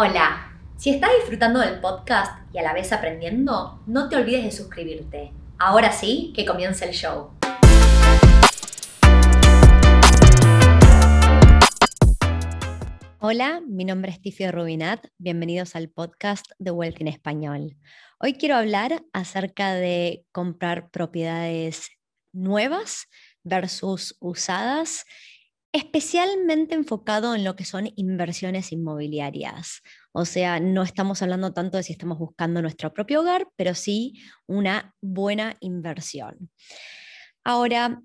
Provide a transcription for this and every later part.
Hola, si estás disfrutando del podcast y a la vez aprendiendo, no te olvides de suscribirte. Ahora sí, que comience el show. Hola, mi nombre es Tifio Rubinat. Bienvenidos al podcast de Wealth en Español. Hoy quiero hablar acerca de comprar propiedades nuevas versus usadas especialmente enfocado en lo que son inversiones inmobiliarias. O sea, no estamos hablando tanto de si estamos buscando nuestro propio hogar, pero sí una buena inversión. Ahora,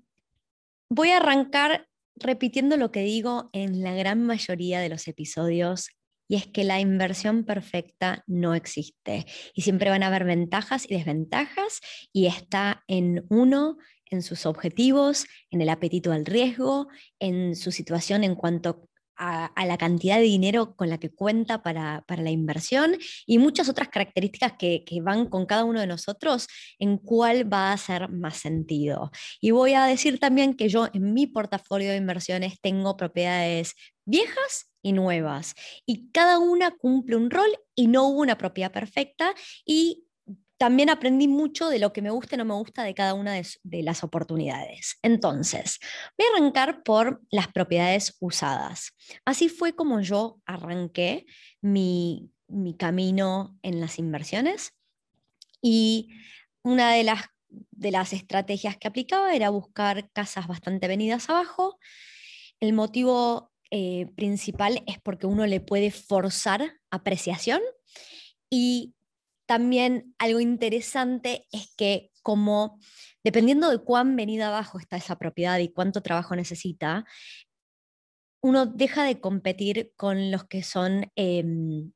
voy a arrancar repitiendo lo que digo en la gran mayoría de los episodios y es que la inversión perfecta no existe y siempre van a haber ventajas y desventajas y está en uno en sus objetivos, en el apetito al riesgo, en su situación en cuanto a, la cantidad de dinero con la que cuenta para, la inversión y muchas otras características que, que, van con cada uno de nosotros en cuál va a hacer más sentido. Y voy a decir también que yo en mi portafolio de inversiones tengo propiedades viejas y nuevas y cada una cumple un rol y no hubo una propiedad perfecta y también aprendí mucho de lo que me gusta y no me gusta de cada una de, las oportunidades. Entonces, voy a arrancar por las propiedades usadas. Así fue como yo arranqué mi, camino en las inversiones y una de las, de las estrategias que aplicaba era buscar casas bastante venidas abajo. El motivo eh, principal es porque uno le puede forzar apreciación y también algo interesante es que como dependiendo de cuán venida abajo está esa propiedad y cuánto trabajo necesita, uno deja de competir con los que son em,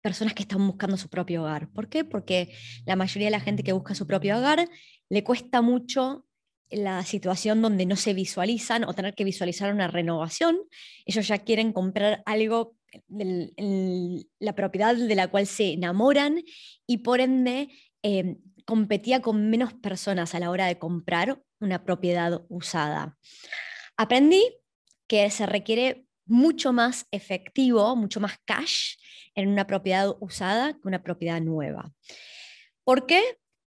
personas que están buscando su propio hogar. ¿Por qué? Porque la mayoría de la gente que busca su propio hogar le cuesta mucho la situación donde no se visualizan o tener que visualizar una renovación. Ellos ya quieren comprar algo la propiedad de la cual se enamoran y por ende em, competía con menos personas a la hora de comprar una propiedad usada. Aprendí que se requiere mucho más efectivo, mucho más cash en una propiedad usada que una propiedad nueva. ¿Por qué?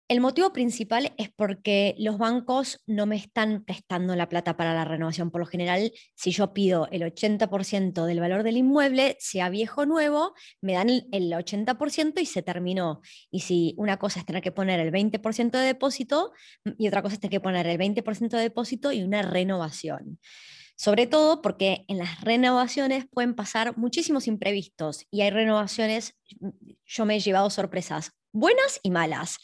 El motivo principal es porque los bancos no me están prestando la plata para la renovación. Por lo general, si yo pido el 80% del valor del inmueble, sea viejo o nuevo, me dan el 80% y se terminó. Y si una cosa es tener que poner el 20% de depósito y otra cosa es tener que poner el 20% de depósito y una renovación. Sobre todo porque en las renovaciones pueden pasar muchísimos imprevistos y hay renovaciones, yo me he llevado sorpresas buenas y malas.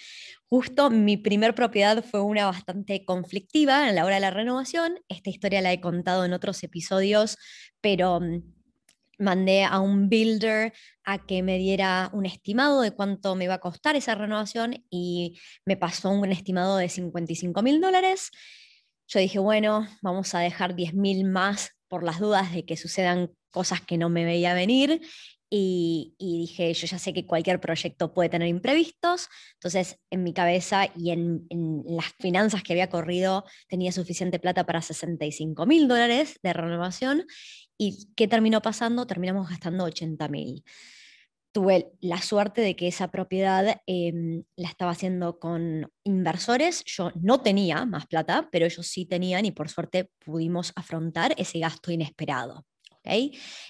Justo mi primer propiedad fue una bastante conflictiva en la hora de la renovación. Esta historia la he contado en otros episodios, pero mm, mandé a un builder a que me diera un estimado de cuánto me iba a costar esa renovación y me pasó un estimado de 55 mil dólares. Yo dije, bueno, vamos a dejar 10 mil más por las dudas de que sucedan cosas que no me veía venir y, dije, yo ya sé que cualquier proyecto puede tener imprevistos, entonces en mi cabeza y en, las finanzas que había corrido tenía suficiente plata para 65 mil dólares de renovación. ¿Y qué terminó pasando? Terminamos gastando 80 mil. Tuve la suerte de que esa propiedad em, la estaba haciendo con inversores. Yo no tenía más plata, pero ellos sí tenían y por suerte pudimos afrontar ese gasto inesperado.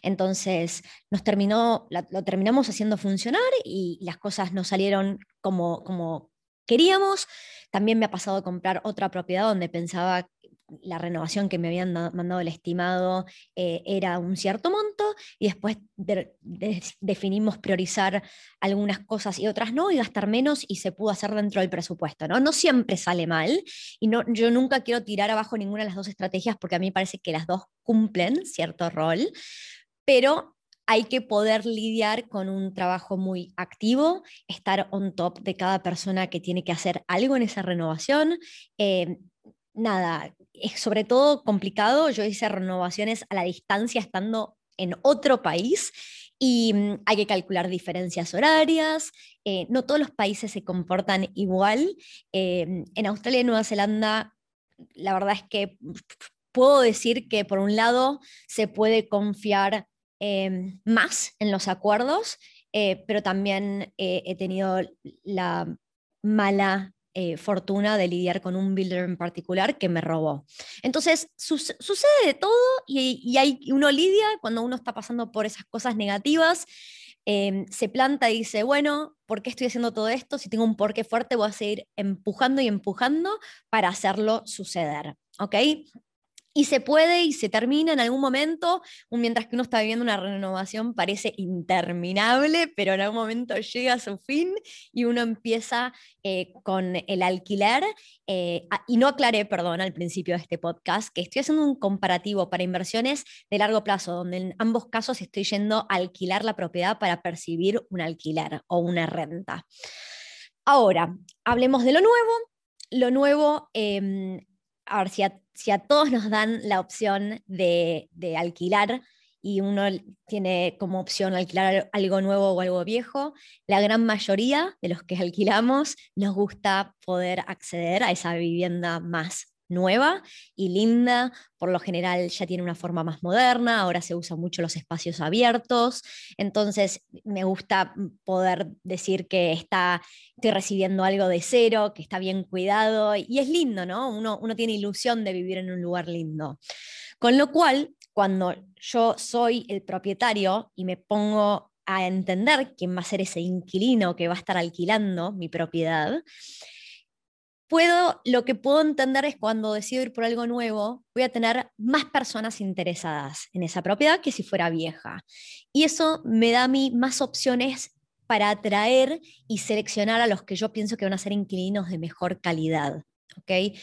Entonces, nos terminó, lo terminamos haciendo funcionar y las cosas no salieron como, como queríamos. También me ha pasado comprar otra propiedad donde pensaba la renovación que me habían mandado el estimado eh, era un cierto monto y después definimos priorizar algunas cosas y otras no y gastar menos y se pudo hacer dentro del presupuesto. No, no siempre sale mal y no, yo nunca quiero tirar abajo ninguna de las dos estrategias porque a mí me parece que las dos cumplen cierto rol, pero hay que poder lidiar con un trabajo muy activo, estar on top de cada persona que tiene que hacer algo en esa renovación. Eh, nada, es sobre todo complicado. Yo hice renovaciones a la distancia estando en otro país y mm, hay que calcular diferencias horarias. Eh, no todos los países se comportan igual. Eh, en Australia y Nueva Zelanda, la verdad es que puedo decir que por un lado se puede confiar em, más en los acuerdos, eh, pero también he tenido la mala eh, fortuna de lidiar con un builder en particular que me robó. Entonces, sucede de todo y, hay, uno lidia cuando uno está pasando por esas cosas negativas. Em, se planta y dice, bueno, ¿por qué estoy haciendo todo esto? Si tengo un porqué fuerte, voy a seguir empujando y empujando para hacerlo suceder. ¿Ok? Y se puede y se termina en algún momento, mientras que uno está viviendo una renovación parece interminable, pero en algún momento llega a su fin y uno empieza eh, con el alquiler. Eh, y no aclaré, perdón, al principio de este podcast, que estoy haciendo un comparativo para inversiones de largo plazo, donde en ambos casos estoy yendo a alquilar la propiedad para percibir un alquiler o una renta. Ahora, hablemos de lo nuevo. Lo nuevo, eh, a ver, si si a todos nos dan la opción de, alquilar y uno tiene como opción alquilar algo nuevo o algo viejo, la gran mayoría de los que alquilamos nos gusta poder acceder a esa vivienda más nueva y linda, por lo general ya tiene una forma más moderna, ahora se usan mucho los espacios abiertos, entonces me gusta poder decir que está, estoy recibiendo algo de cero, que está bien cuidado y es lindo, ¿no? Uno, uno tiene ilusión de vivir en un lugar lindo. Con lo cual, cuando yo soy el propietario y me pongo a entender quién va a ser ese inquilino que va a estar alquilando mi propiedad, puedo, lo que puedo entender es cuando decido ir por algo nuevo, voy a tener más personas interesadas en esa propiedad que si fuera vieja. Y eso me da a mí más opciones para atraer y seleccionar a los que yo pienso que van a ser inquilinos de mejor calidad. ¿okay?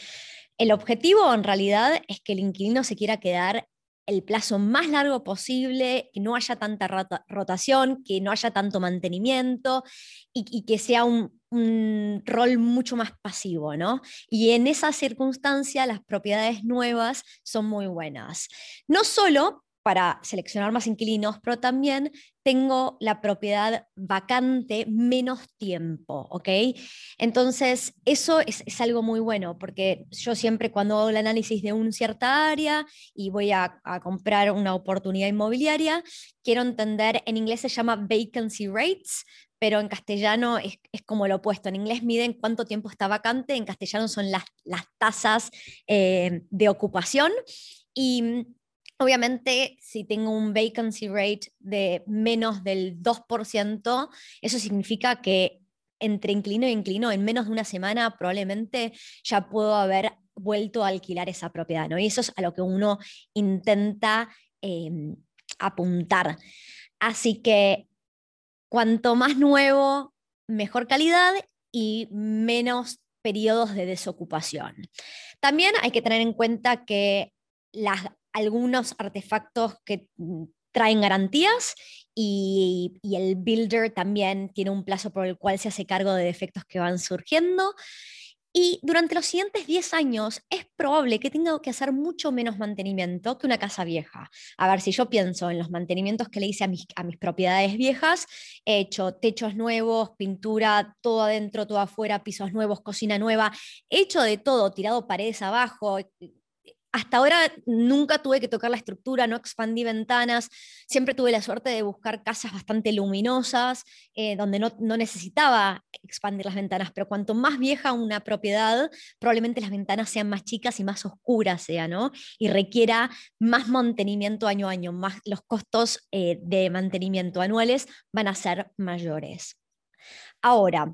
El objetivo en realidad es que el inquilino se quiera quedar el plazo más largo posible, que no haya tanta rotación, que no haya tanto mantenimiento y, que sea un, rol mucho más pasivo, ¿no? Y en esa circunstancia las propiedades nuevas son muy buenas. No solo para seleccionar más inquilinos, pero también tengo la propiedad vacante menos tiempo, ¿ok? Entonces, eso es, algo muy bueno, porque yo siempre cuando hago el análisis de una cierta área y voy a, comprar una oportunidad inmobiliaria, quiero entender, en inglés se llama vacancy rates, pero en castellano es, como lo opuesto. En inglés miden cuánto tiempo está vacante, en castellano son las, las tasas eh, de ocupación. Y Obviamente, si tengo un vacancy rate de menos del 2%, eso significa que entre inclino e inclino, en menos de una semana probablemente ya puedo haber vuelto a alquilar esa propiedad, ¿no? Y eso es a lo que uno intenta em, apuntar. Así que cuanto más nuevo, mejor calidad y menos periodos de desocupación. También hay que tener en cuenta que las algunos artefactos que mm, traen garantías y, el builder también tiene un plazo por el cual se hace cargo de defectos que van surgiendo. Y durante los siguientes 10 años es probable que tenga que hacer mucho menos mantenimiento que una casa vieja. A ver, si yo pienso en los mantenimientos que le hice a mis, a mis propiedades viejas, he hecho techos nuevos, pintura, todo adentro, todo afuera, pisos nuevos, cocina nueva, he hecho de todo, tirado paredes abajo, hasta ahora nunca tuve que tocar la estructura, no expandí ventanas, siempre tuve la suerte de buscar casas bastante luminosas, eh, donde no, necesitaba expandir las ventanas, pero cuanto más vieja una propiedad, probablemente las ventanas sean más chicas y más oscuras sea, ¿no? Y requiera más mantenimiento año a año, más los costos eh, de mantenimiento anuales van a ser mayores. Ahora,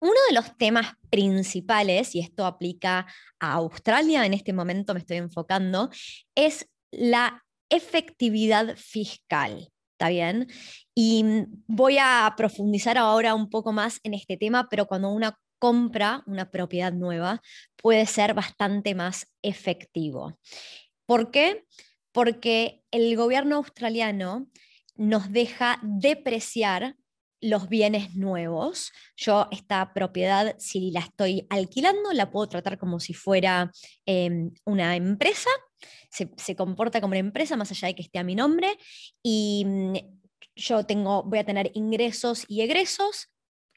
uno de los temas principales, y esto aplica a Australia, en este momento me estoy enfocando, es la efectividad fiscal. ¿Está bien? Y voy a profundizar ahora un poco más en este tema, pero cuando una compra una propiedad nueva puede ser bastante más efectivo. ¿Por qué? Porque el gobierno australiano nos deja depreciar los bienes nuevos. Yo esta propiedad, si la estoy alquilando, la puedo tratar como si fuera em, una empresa. Se, comporta como una empresa, más allá de que esté a mi nombre. Y mm, yo tengo, voy a tener ingresos y egresos,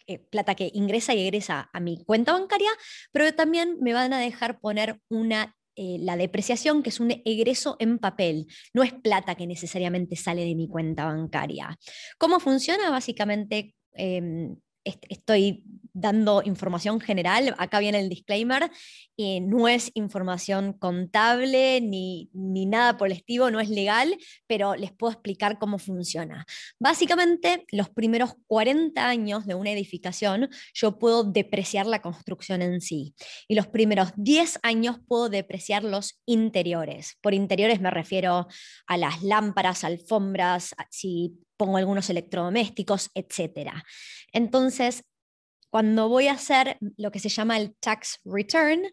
eh, plata que ingresa y egresa a mi cuenta bancaria, pero también me van a dejar poner una eh, la depreciación, que es un egreso en papel, no es plata que necesariamente sale de mi cuenta bancaria. ¿Cómo funciona? Básicamente, em, estoy dando información general, acá viene el disclaimer, eh, no es información contable ni, ni, nada por el estilo, no es legal, pero les puedo explicar cómo funciona. Básicamente, los primeros 40 años de una edificación, yo puedo depreciar la construcción en sí. Y los primeros 10 años puedo depreciar los interiores. Por interiores me refiero a las lámparas, alfombras, si pongo algunos electrodomésticos, etc. Entonces, cuando voy a hacer lo que se llama el tax return,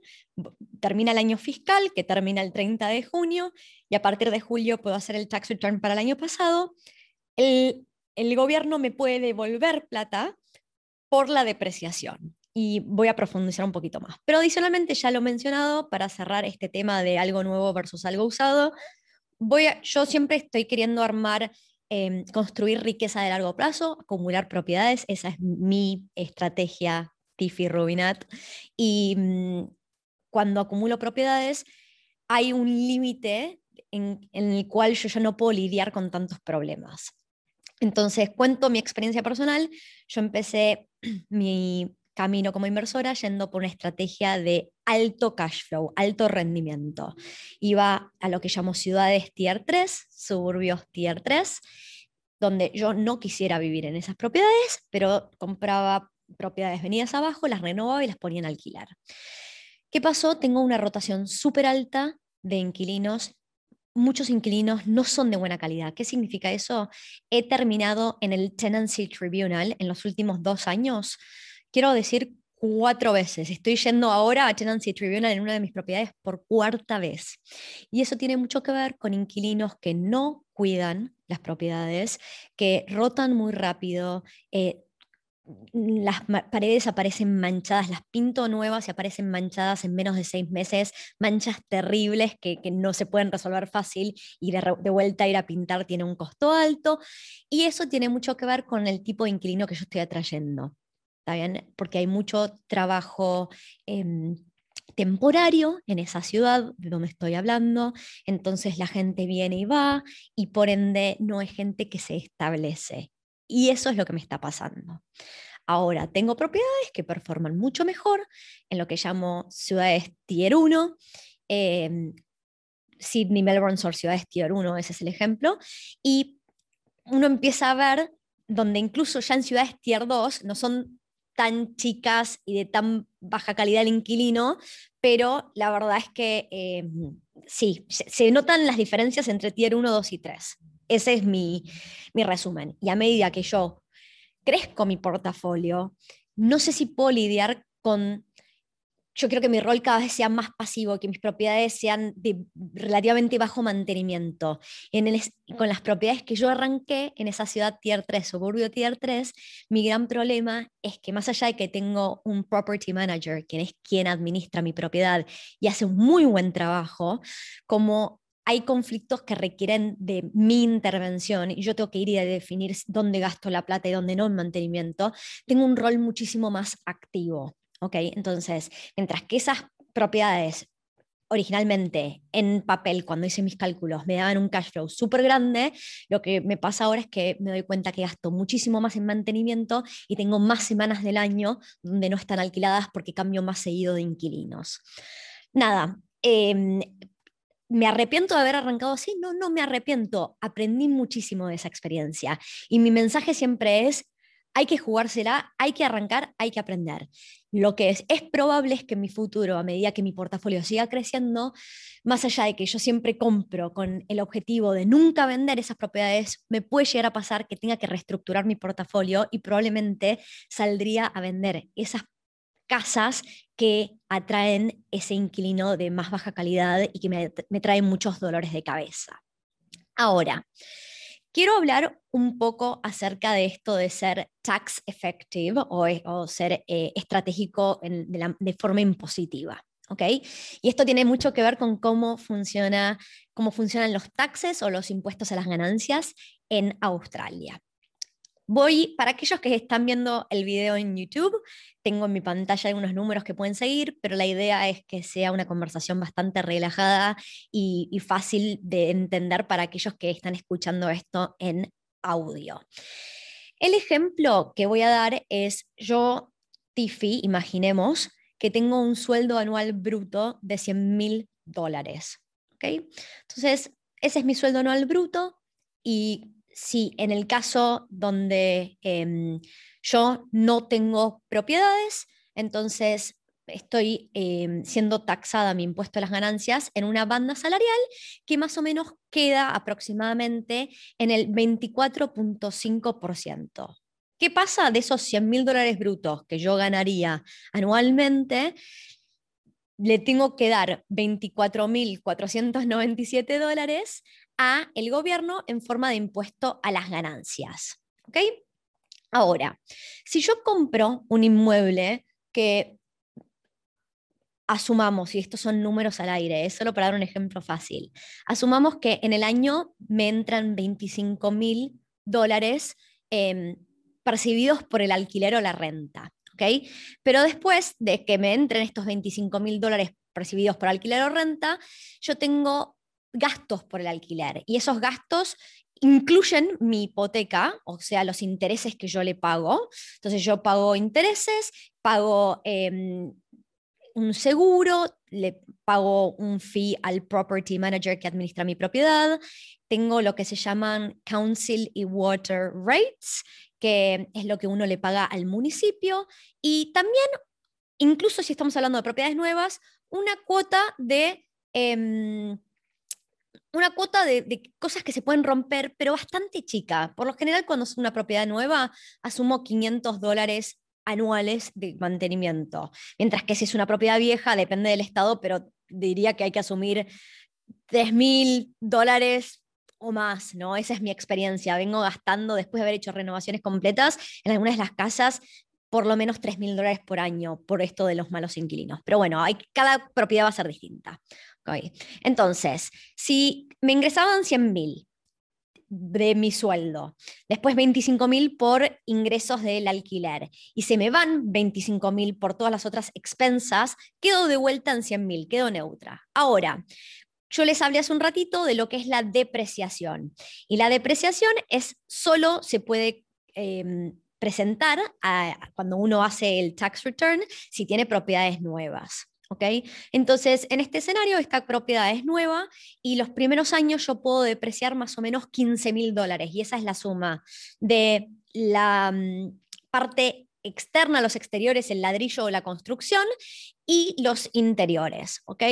termina el año fiscal, que termina el 30 de junio, y a partir de julio puedo hacer el tax return para el año pasado, el, gobierno me puede devolver plata por la depreciación. Y voy a profundizar un poquito más. Pero adicionalmente, ya lo he mencionado, para cerrar este tema de algo nuevo versus algo usado, voy yo siempre estoy queriendo armar Em, construir riqueza de largo plazo, acumular propiedades, esa es mi estrategia Tiffy Rubinat. Y mm, cuando acumulo propiedades, hay un límite en, en, el cual yo ya no puedo lidiar con tantos problemas. Entonces, cuento mi experiencia personal. Yo empecé mi camino como inversora yendo por una estrategia de alto cash flow, alto rendimiento. Iba a lo que llamo ciudades tier 3, suburbios tier 3, donde yo no quisiera vivir en esas propiedades, pero compraba propiedades venidas abajo, las renovaba y las ponía en alquilar. ¿Qué pasó? Tengo una rotación súper alta de inquilinos muchos inquilinos no son de buena calidad. ¿Qué significa eso? He terminado en el Tenancy Tribunal en los últimos dos años quiero decir cuatro veces. Estoy yendo ahora a Tenancy Tribunal en una de mis propiedades por cuarta vez. Y eso tiene mucho que ver con inquilinos que no cuidan las propiedades, que rotan muy rápido. Eh, las paredes aparecen manchadas, las pinto nuevas y aparecen manchadas en menos de seis meses, manchas terribles que, no se pueden resolver fácil y de, de, vuelta ir a pintar tiene un costo alto. Y eso tiene mucho que ver con el tipo de inquilino que yo estoy atrayendo. Porque hay mucho trabajo em, temporario en esa ciudad de donde estoy hablando, entonces la gente viene y va y por ende no es gente que se establece. Y eso es lo que me está pasando. Ahora, tengo propiedades que performan mucho mejor en lo que llamo ciudades tier 1. Em, Sydney, Melbourne son ciudades tier 1, ese es el ejemplo. Y uno empieza a ver donde incluso ya en ciudades tier 2 no son tan chicas y de tan baja calidad el inquilino, pero la verdad es que eh, sí, se, notan las diferencias entre tier 1, 2 y 3. Ese es mi, mi resumen. Y a medida que yo crezco mi portafolio, no sé si puedo lidiar con yo quiero que mi rol cada vez sea más pasivo, que mis propiedades sean de relativamente bajo mantenimiento. En el, con las propiedades que yo arranqué en esa ciudad tier 3, suburbio tier 3, mi gran problema es que más allá de que tengo un property manager, quien es quien administra mi propiedad y hace un muy buen trabajo, como hay conflictos que requieren de mi intervención y yo tengo que ir y definir dónde gasto la plata y dónde no en mantenimiento, tengo un rol muchísimo más activo. ¿Ok? Entonces, mientras que esas propiedades originalmente en papel, cuando hice mis cálculos, me daban un cash flow súper grande, lo que me pasa ahora es que me doy cuenta que gasto muchísimo más en mantenimiento y tengo más semanas del año donde no están alquiladas porque cambio más seguido de inquilinos. Nada, em, ¿Me arrepiento de haber arrancado así? No, no me arrepiento. Aprendí muchísimo de esa experiencia. Y mi mensaje siempre es, hay que jugársela, hay que arrancar, hay que aprender. Lo que es, es probable es que en mi futuro, a medida que mi portafolio siga creciendo, más allá de que yo siempre compro con el objetivo de nunca vender esas propiedades, me puede llegar a pasar que tenga que reestructurar mi portafolio y probablemente saldría a vender esas casas que atraen ese inquilino de más baja calidad y que me, me traen muchos dolores de cabeza. Ahora, Quiero hablar un poco acerca de esto de ser tax effective o, ser eh, estratégico de, forma impositiva. ¿okay? Y esto tiene mucho que ver con cómo, funciona, cómo funcionan los taxes o los impuestos a las ganancias en Australia. Voy, para aquellos que están viendo el video en YouTube, tengo en mi pantalla algunos números que pueden seguir, pero la idea es que sea una conversación bastante relajada y, fácil de entender para aquellos que están escuchando esto en audio. El ejemplo que voy a dar es yo, Tiffy, imaginemos que tengo un sueldo anual bruto de 100 mil dólares. ¿okay? Entonces, ese es mi sueldo anual bruto y si en el caso donde em, yo no tengo propiedades, entonces estoy em, siendo taxada mi impuesto a las ganancias en una banda salarial que más o menos queda aproximadamente en el 24.5%. ¿Qué pasa de esos 100 mil dólares brutos que yo ganaría anualmente? Le tengo que dar 24.497 dólares a el gobierno en forma de impuesto a las ganancias. ¿Ok? Ahora, si yo compro un inmueble que asumamos, y estos son números al aire, es solo para dar un ejemplo fácil, asumamos que en el año me entran 25 mil dólares em, percibidos por el alquiler o la renta. ¿ok? Pero después de que me entren estos 25 mil dólares percibidos por alquiler o renta, yo tengo gastos por el alquiler. Y esos gastos incluyen mi hipoteca, o sea, los intereses que yo le pago. Entonces yo pago intereses, pago em, un seguro, le pago un fee al property manager que administra mi propiedad, tengo lo que se llaman council y water rates, que es lo que uno le paga al municipio, y también, incluso si estamos hablando de propiedades nuevas, una cuota de... Em, una cuota de, cosas que se pueden romper, pero bastante chica. Por lo general, cuando es una propiedad nueva, asumo 500 dólares anuales de mantenimiento. Mientras que si es una propiedad vieja, depende del estado, pero diría que hay que asumir 3 mil dólares o más, ¿no? Esa es mi experiencia. Vengo gastando, después de haber hecho renovaciones completas, en algunas de las casas por lo menos 3 mil dólares por año por esto de los malos inquilinos. Pero bueno, hay, cada propiedad va a ser distinta. Entonces, si me ingresaban 100 mil de mi sueldo, después 25 mil por ingresos del alquiler y se me van 25 mil por todas las otras expensas, quedo de vuelta en 100 mil, quedo neutra. Ahora, yo les hablé hace un ratito de lo que es la depreciación y la depreciación es solo se puede... Em, presentar cuando uno hace el tax return si tiene propiedades nuevas. Entonces, en este escenario, esta propiedad es nueva y los primeros años yo puedo depreciar más o menos 15 mil dólares y esa es la suma de la mm, parte externa, los exteriores, el ladrillo o la construcción y los interiores, ¿ok?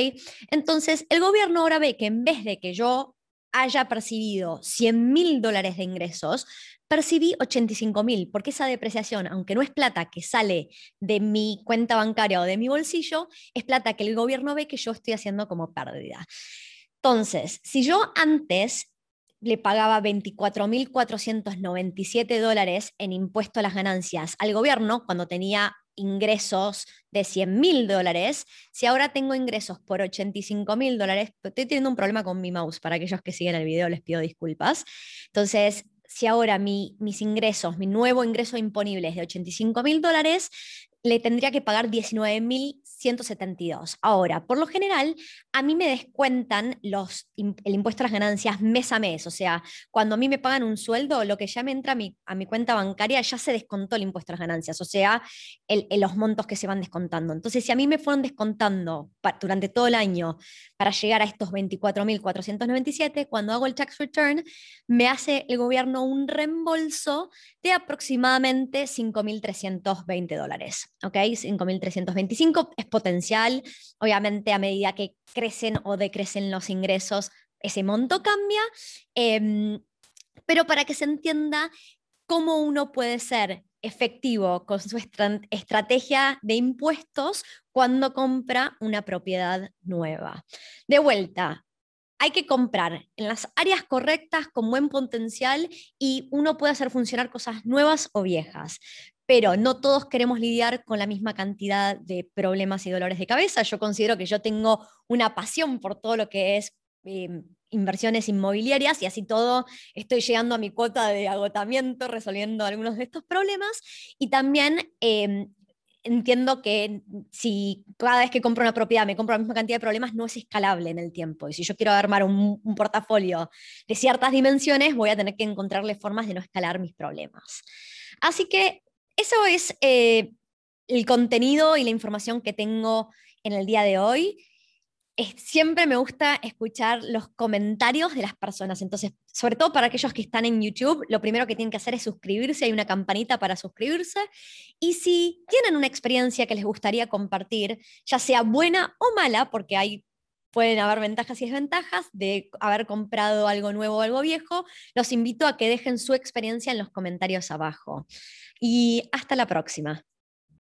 Entonces, el gobierno ahora ve que en vez de que yo haya percibido 100 mil dólares de ingresos, percibí 85 mil, porque esa depreciación, aunque no es plata que sale de mi cuenta bancaria o de mi bolsillo, es plata que el gobierno ve que yo estoy haciendo como pérdida. Entonces, si yo antes le pagaba 24.497 dólares en impuesto a las ganancias al gobierno cuando tenía ingresos de 100 mil dólares, si ahora tengo ingresos por 85 mil dólares, estoy teniendo un problema con mi mouse, para aquellos que siguen el video les pido disculpas. Entonces, si ahora mi, mis ingresos, mi nuevo ingreso imponible es de 85 mil dólares, le tendría que pagar 19.172. Ahora, por lo general, a mí me descuentan los, el impuesto a las ganancias mes a mes. O sea, cuando a mí me pagan un sueldo, lo que ya me entra a mi, cuenta bancaria ya se descontó el impuesto a las ganancias. O sea, el, los montos que se van descontando. Entonces, si a mí me fueron descontando durante todo el año para llegar a estos 24.497, cuando hago el tax return, me hace el gobierno un reembolso de aproximadamente 5.320 dólares. ¿ok? 5.325 es potencial. Obviamente, a medida que crecen o decrecen los ingresos, ese monto cambia. Em, pero para que se entienda cómo uno puede ser efectivo con su estrategia de impuestos cuando compra una propiedad nueva. De vuelta, hay que comprar en las áreas correctas con buen potencial y uno puede hacer funcionar cosas nuevas o viejas pero no todos queremos lidiar con la misma cantidad de problemas y dolores de cabeza. Yo considero que yo tengo una pasión por todo lo que es em, inversiones inmobiliarias y así todo estoy llegando a mi cuota de agotamiento resolviendo algunos de estos problemas y también em, entiendo que si cada vez que compro una propiedad me compro la misma cantidad de problemas, no es escalable en el tiempo. Y si yo quiero armar un, portafolio de ciertas dimensiones, voy a tener que encontrarle formas de no escalar mis problemas. Así que eso es eh, el contenido y la información que tengo en el día de hoy siempre me gusta escuchar los comentarios de las personas. Entonces, sobre todo para aquellos que están en YouTube, lo primero que tienen que hacer es suscribirse. Hay una campanita para suscribirse. Y si tienen una experiencia que les gustaría compartir, ya sea buena o mala, porque hay pueden haber ventajas y desventajas de haber comprado algo nuevo o algo viejo, los invito a que dejen su experiencia en los comentarios abajo. Y hasta la próxima.